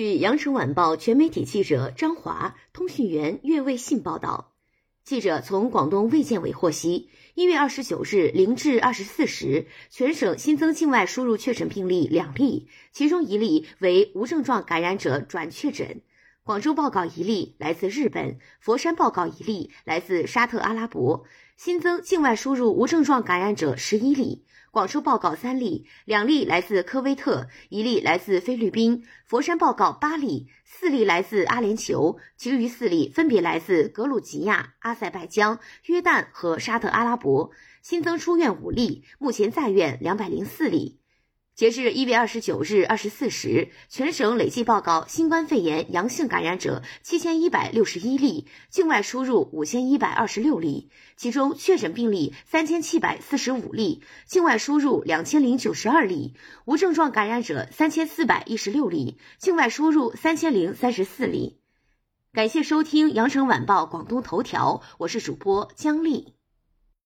据羊城晚报全媒体记者张华、通讯员岳卫信报道，记者从广东卫健委获悉，一月二十九日零至二十四时，全省新增境外输入确诊病例两例，其中一例为无症状感染者转确诊。广州报告一例来自日本，佛山报告一例来自沙特阿拉伯。新增境外输入无症状感染者十一例。广州报告三例，两例来自科威特，一例来自菲律宾。佛山报告八例，四例来自阿联酋，其余四例分别来自格鲁吉亚、阿塞拜疆、约旦和沙特阿拉伯。新增出院五例，目前在院两百零四例。截至一月二十九日二十四时，全省累计报告新冠肺炎阳性感染者七千一百六十一例，境外输入五千一百二十六例，其中确诊病例三千七百四十五例，境外输入两千零九十二例，无症状感染者三千四百一十六例，境外输入三千零三十四例。感谢收听羊城晚报广东头条，我是主播姜丽。